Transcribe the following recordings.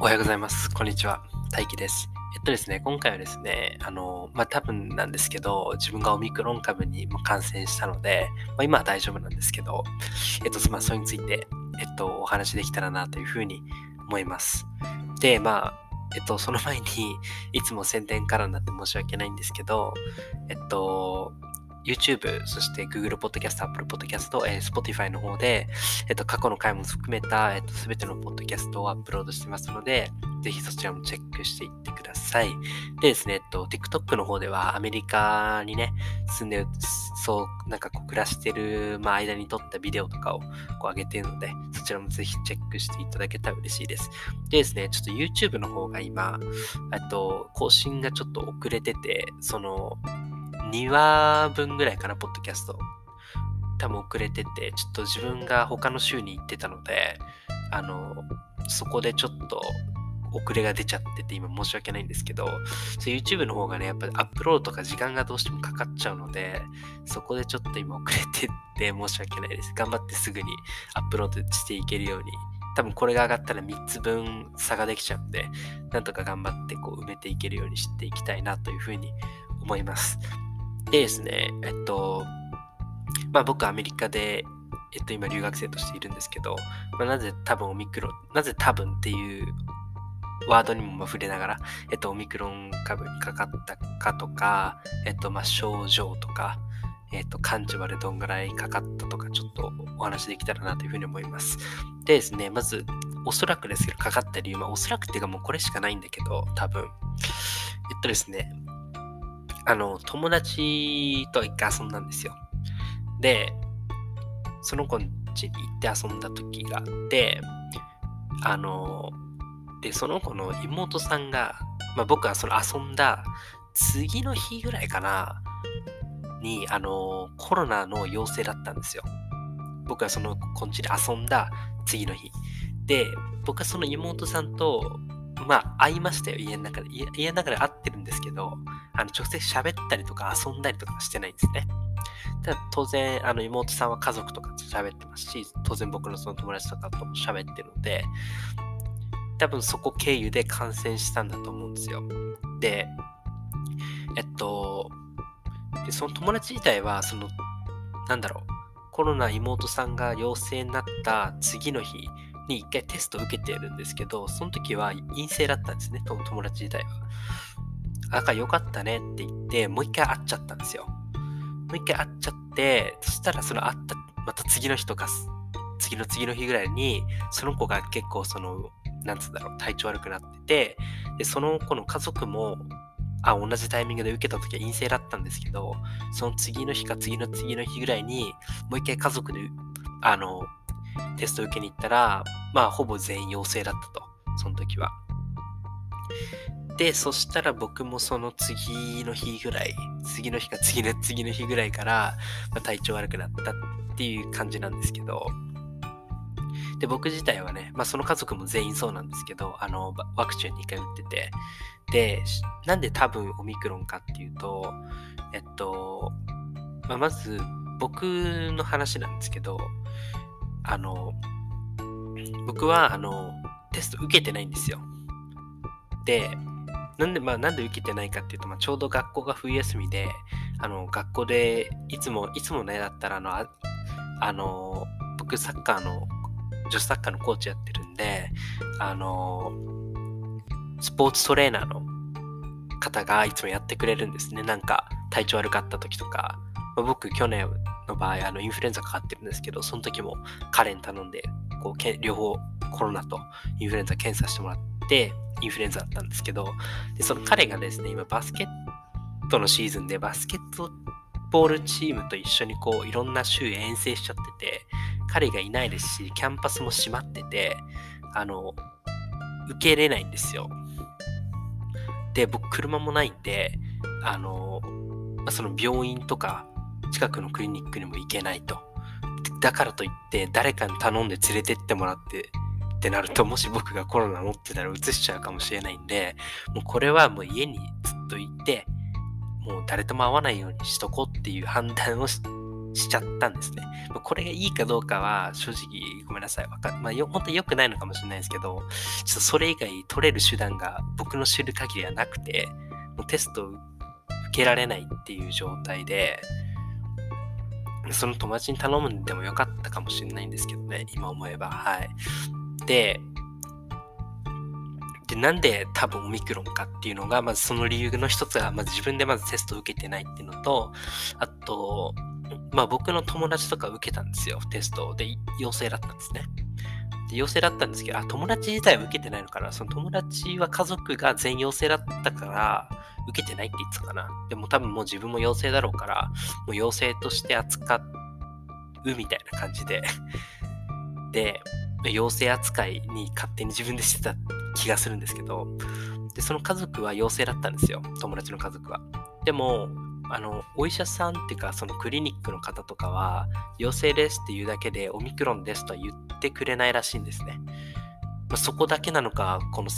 おはようございます。こんにちは。大輝です。えっとですね、今回はですね、あの、まあ、多分なんですけど、自分がオミクロン株に感染したので、まあ、今は大丈夫なんですけど、えっと、まあ、それについて、えっと、お話できたらなというふうに思います。で、まあ、えっと、その前に、いつも宣伝からになって申し訳ないんですけど、えっと、YouTube、そして Google Podcast、Apple Podcast、えー、Spotify の方で、えっと、過去の回も含めた、えっと、すべてのポッドキャストをアップロードしてますので、ぜひそちらもチェックしていってください。でですね、えっと、TikTok の方ではアメリカにね、住んで、そう、なんかこう暮らしてる、まあ、間に撮ったビデオとかをこう上げてるので、そちらもぜひチェックしていただけたら嬉しいです。でですね、ちょっと YouTube の方が今、えっと、更新がちょっと遅れてて、その、2話分ぐらいかな、ポッドキャスト。多分遅れてて、ちょっと自分が他の週に行ってたので、あの、そこでちょっと遅れが出ちゃってて今申し訳ないんですけど、YouTube の方がね、やっぱりアップロードとか時間がどうしてもかかっちゃうので、そこでちょっと今遅れてって申し訳ないです。頑張ってすぐにアップロードしていけるように、多分これが上がったら3つ分差ができちゃうんで、なんとか頑張ってこう埋めていけるようにしていきたいなというふうに思います。でですね、えっと、まあ僕アメリカで、えっと今留学生としているんですけど、まあ、なぜ多分オミクロン、なぜ多分っていうワードにも触れながら、えっと、オミクロン株にかかったかとか、えっと、まあ、症状とか、えっと、感知までどんぐらいかかったとか、ちょっとお話できたらなというふうに思います。でですね、まず、おそらくですけど、かかった理由、まあ、おそらくっていうかもうこれしかないんだけど、多分。えっとですね、あの、友達と一回遊んだんですよ。で、その子ん家に行って遊んだ時があって、あの、で、その子の妹さんが、まあ、僕はその遊んだ次の日ぐらいかな、に、あの、コロナの陽性だったんですよ。僕はその子ん家で遊んだ次の日。で、僕はその妹さんと、まあ、会いましたよ、家の中で。家の中で会ってるんですけど、あの、直接喋ったりとか遊んだりとかしてないんですね。ただ当然、あの、妹さんは家族とかと喋ってますし、当然僕のその友達とかとも喋ってるので、多分そこ経由で感染したんだと思うんですよ。で、えっと、でその友達自体は、その、なんだろう、コロナ妹さんが陽性になった次の日に一回テストを受けてるんですけど、その時は陰性だったんですね、友達自体は。だからよかったねって言って、もう一回会っちゃったんですよ。もう一回会っちゃって、そしたらその会った、また次の日とか、次の次の日ぐらいに、その子が結構その、なんつうんだろう、体調悪くなってて、で、その子の家族も、あ、同じタイミングで受けた時は陰性だったんですけど、その次の日か次の次の日ぐらいに、もう一回家族で、あの、テスト受けに行ったら、まあ、ほぼ全員陽性だったと、その時は。で、そしたら僕もその次の日ぐらい、次の日か次の次の日ぐらいから、まあ、体調悪くなったっていう感じなんですけど、で、僕自体はね、まあその家族も全員そうなんですけど、あの、ワクチン2回打ってて、で、なんで多分オミクロンかっていうと、えっと、まあ、まず僕の話なんですけど、あの、僕はあの、テスト受けてないんですよ。で、なんで、まあ、なんで受けてないかっていうと、まあ、ちょうど学校が冬休みで、あの、学校で、いつも、いつもね、だったら、あの、ああの、僕、サッカーの、女子サッカーのコーチやってるんで、あの、スポーツトレーナーの方がいつもやってくれるんですね。なんか、体調悪かった時とか、まあ、僕、去年の場合、あの、インフルエンザかかってるんですけど、その時も彼に頼んで、こう、両方コロナとインフルエンザ検査してもらって、インフルエンザだったんですけど、でその彼がですね、今バスケットのシーズンでバスケットボールチームと一緒にこういろんな州遠征しちゃってて、彼がいないですし、キャンパスも閉まってて、あの、受け入れないんですよ。で、僕車もないんで、あの、まその病院とか近くのクリニックにも行けないと。だからといって誰かに頼んで連れてってもらってってなると、もし僕がコロナ持ってたら移しちゃうかもしれないんで、もうこれはもう家にずっといて、もう誰とも会わないようにしとこうっていう判断をしちゃったんですね。これがいいかどうかは正直ごめんなさい。わかまあ、よ本当に良くないのかもしれないですけど、ちょっとそれ以外取れる手段が僕の知る限りはなくて、もうテスト受けられないっていう状態で、その友達に頼むんでもよかったかもしれないんですけどね、今思えば。はい。で、で、なんで多分オミクロンかっていうのが、まずその理由の一つが、まず自分でまずテストを受けてないっていうのと、あと、まあ僕の友達とか受けたんですよ、テストで陽性だったんですね。で陽性だったんですけど、あ、友達自体は受けてないのかな。その友達は家族が全陽性だったから、受けてないって言ってたかな。でも多分もう自分も陽性だろうから、もう陽性として扱うみたいな感じでで、陽性扱いに勝手に自分でしてた気がするんですけど、で、その家族は陽性だったんですよ。友達の家族は。でも、あの、お医者さんっていうか、そのクリニックの方とかは、陽性ですって言うだけで、オミクロンですとは言ってくれないらしいんですね。まあ、そこだけなのか、この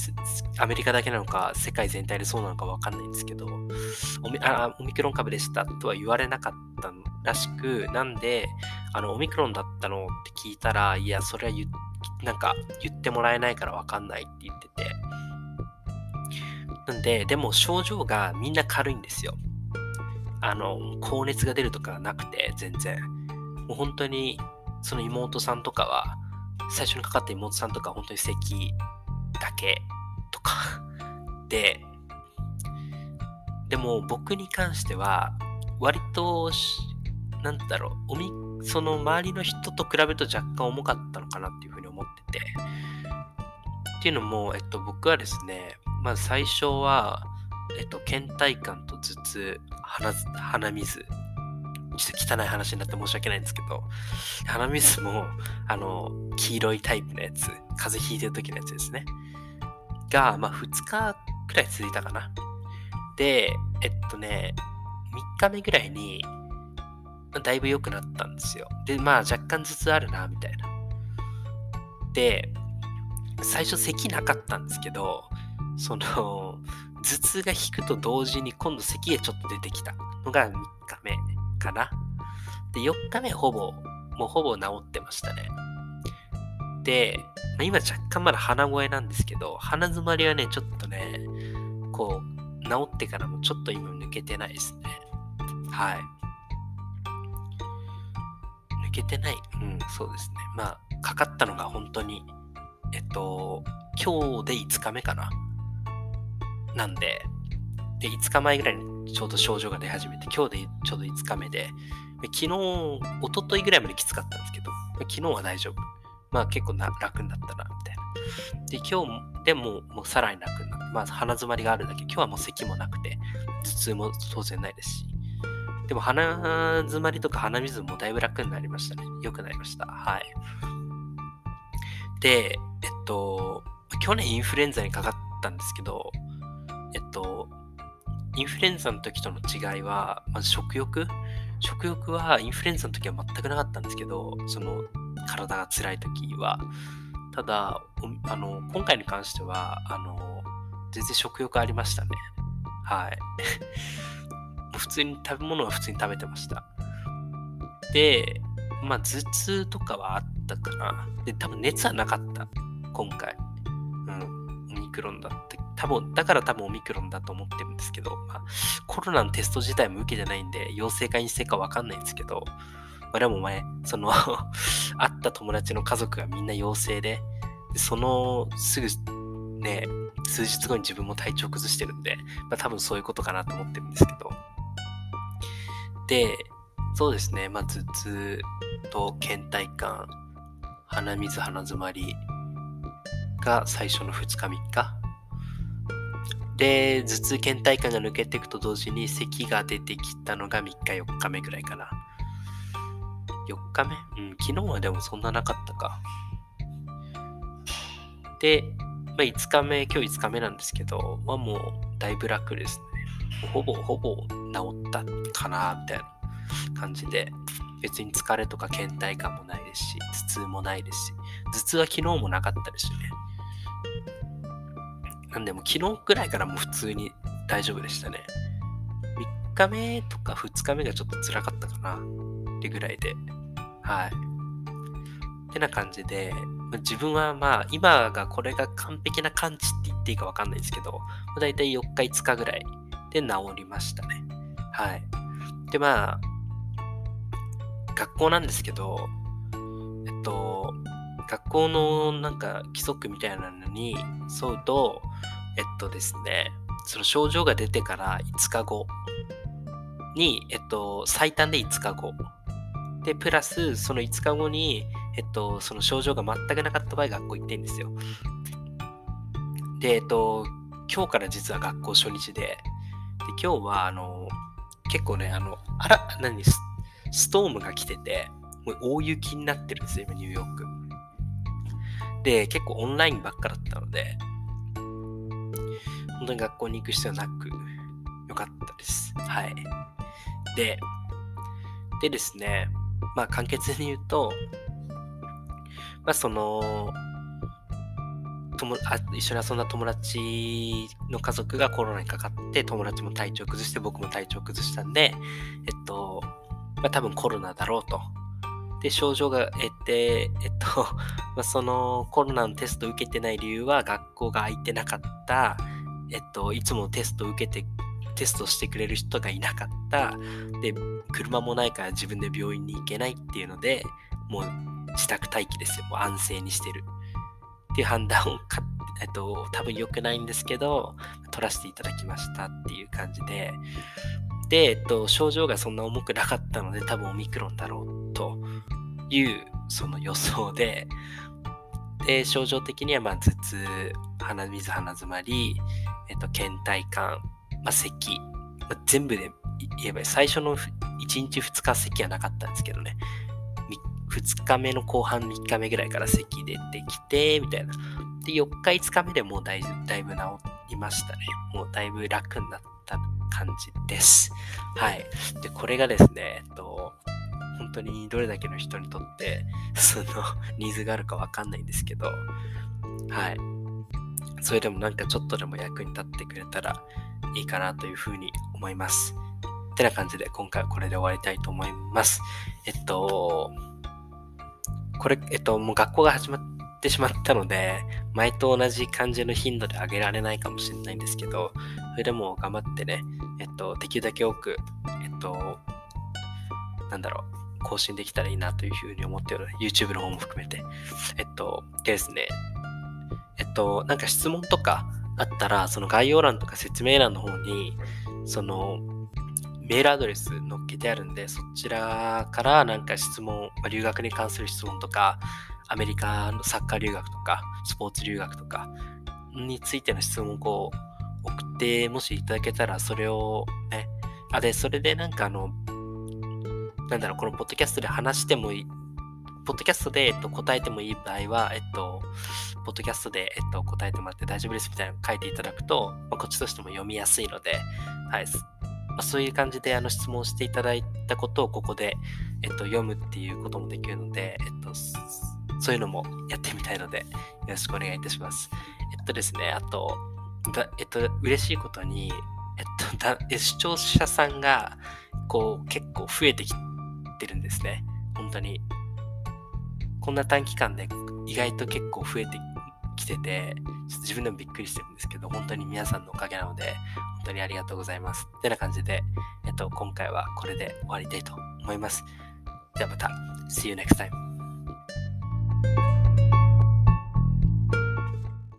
アメリカだけなのか、世界全体でそうなのかわかんないんですけど、オミあオミクロン株でしたとは言われなかったらしく、なんで、あの、オミクロンだったのって聞いたら、いや、それは言なんか言ってもらえないからわかんないって言ってて。なんで、でも症状がみんな軽いんですよ。あの、高熱が出るとかなくて、全然。もう本当に、その妹さんとかは、最初にかかった妹さんとか本当に咳だけとか で、でも僕に関しては、割と、なんだろう、おみ、その周りの人と比べると若干重かったのかなっていうふうに思ってて。っていうのも、えっと、僕はですね、まず最初は、えっと、倦怠感と頭痛、鼻鼻水、汚い話になって申し訳ないんですけど、鼻水も、あの、黄色いタイプのやつ、風邪ひいてる時のやつですね。が、まあ、2日くらい続いたかな。で、えっとね、3日目ぐらいに、だいぶ良くなったんですよ。で、まあ、若干頭痛あるな、みたいな。で、最初咳なかったんですけど、その、頭痛が引くと同時に今度咳がちょっと出てきたのが3日目かな。で、4日目ほぼ、もうほぼ治ってましたね。で、まあ、今若干まだ鼻声なんですけど、鼻詰まりはね、ちょっとね、こう、治ってからもちょっと今抜けてないですね。はい。抜けてない。うん、そうですね。まあ、かかったのが本当に、えっと、今日で5日目かな。なんで、で、5日前ぐらいにちょうど症状が出始めて、今日でちょうど5日目で、昨日、一昨日ぐらいまできつかったんですけど、昨日は大丈夫。まあ結構な楽になったな、みたいな。で、今日でももうさらに楽になって、まあ鼻詰まりがあるだけ、今日はもう咳もなくて、頭痛も当然ないですし。でも鼻詰まりとか鼻水もだいぶ楽になりましたね。良くなりました。はい。で、えっと、去年インフルエンザにかかったんですけど、えっと、インフルエンザの時との違いは、まず食欲？食欲はインフルエンザの時は全くなかったんですけど、その体が辛い時は。ただ、あの、今回に関しては、あの、全然食欲ありましたね。はい。普通に食べ物は普通に食べてました。で、まあ頭痛とかはあったかな。で、多分熱はなかった。今回。うん。オミクロンだって。多分、だから多分オミクロンだと思ってるんですけど、まあ、コロナのテスト自体も受けてないんで、陽性か陰性かわかんないんですけど、まあでも前、その 会った友達の家族がみんな陽性で、でそのすぐね、数日後に自分も体調崩してるんで、まあ多分そういうことかなと思ってるんですけど。で、そうですね、まあ頭痛と倦怠感、鼻水、鼻詰まりが最初の2日、3日。で、頭痛、倦怠感が抜けていくと同時に咳が出てきたのが3日、4日目ぐらいかな。4日目？うん、昨日はでもそんななかったか。で、まあ、5日目、今日5日目なんですけど、はもうだいぶ楽ですね。ほぼほぼ治ったかな、みたいな感じで、別に疲れとか倦怠感もないですし、頭痛もないですし、頭痛は昨日もなかったですしね。なんでも昨日ぐらいからもう普通に大丈夫でしたね。3日目とか2日目がちょっと辛かったかな。ってぐらいで、はい。ってな感じで、自分はまあ、今がこれが完璧な完治って言っていいかわかんないですけど、だいたい4日5日ぐらいで治りましたね。はい。で、まあ、学校なんですけど、えっと、学校のなんか規則みたいなのに沿うと、えっとですね、その症状が出てから5日後に、えっと、最短で5日後。で、プラス、その5日後に、えっと、その症状が全くなかった場合、学校行ってんですよ。で、えっと、今日から実は学校初日で、で今日は、あの、結構ね、あの、あら、何ス、ストームが来てて、もう大雪になってるんですよ、今、ニューヨーク。で、結構オンラインばっかだったので、本当に学校に行く必要なく、よかったです。はい。で、でですね、まあ簡潔に言うと、まあその、友あ一緒に遊んだ友達の家族がコロナにかかって友達も体調崩して僕も体調崩したんで、えっと、まあ、多分コロナだろうと。で、症状がえって、えっと、まあ、そのコロナのテストを受けてない理由は学校が空いてなかった、えっと、いつもテストを受けてテストしてくれる人がいなかった。で、車もないから自分で病院に行けないっていうので、もう自宅待機ですよ。もう安静にしてる。っていう判断をか、えっと、多分良くないんですけど、取らせていただきましたっていう感じで、で、えっと、症状がそんな重くなかったので、多分オミクロンだろういうその予想で、で、症状的には、まあ、頭痛、鼻水、鼻づまり、えっと、倦怠感、まあ、咳、まあ、全部で言えば、最初の1日2日咳はなかったんですけどね、2日目の後半3日目ぐらいから咳出てきて、みたいな。で、4日5日目でもうだいだいぶ治りましたね。もうだいぶ楽になった感じです。はい。で、これがですね、えっと、本当にどれだけの人にとって、その、ニーズがあるかわかんないんですけど、はい。それでもなんかちょっとでも役に立ってくれたらいいかなというふうに思います。てな感じで今回はこれで終わりたいと思います。えっと、これ、えっと、もう学校が始まってしまったので、前と同じ感じの頻度で上げられないかもしれないんですけど、それでも頑張ってね、えっと、できるだけ多く、えっと、なんだろう、更新できたらいいなというふうに思っておる YouTube の方も含めて。えっと、でですね、えっと、なんか質問とかあったら、その概要欄とか説明欄の方に、その、メールアドレス載っけてあるんで、そちらからなんか質問、ま、留学に関する質問とか、アメリカのサッカー留学とか、スポーツ留学とかについての質問をこう送ってもしいただけたら、それをね、あ、で、それでなんかあの、なんだろう、このポッドキャストで話してもいい、ポッドキャストで、えっと、答えてもいい場合は、えっと、ポッドキャストで、えっと、答えてもらって大丈夫ですみたいなの書いていただくと、まあ、こっちとしても読みやすいので、はい、まあ、そういう感じであの質問していただいたことをここで、えっと、読むっていうこともできるので、えっと、そういうのもやってみたいので、よろしくお願いいたします。えっとですね、あと、だえっと、嬉しいことに、えっと、視聴者さんが、こう、結構増えてきててるんですね。本当に。こんな短期間で意外と結構増えてきてて、ちょっと自分でもびっくりしてるんですけど、本当に皆さんのおかげなので、本当にありがとうございます。ってな感じで、えっと、今回はこれで終わりたいと思います。ではまた、See you next time.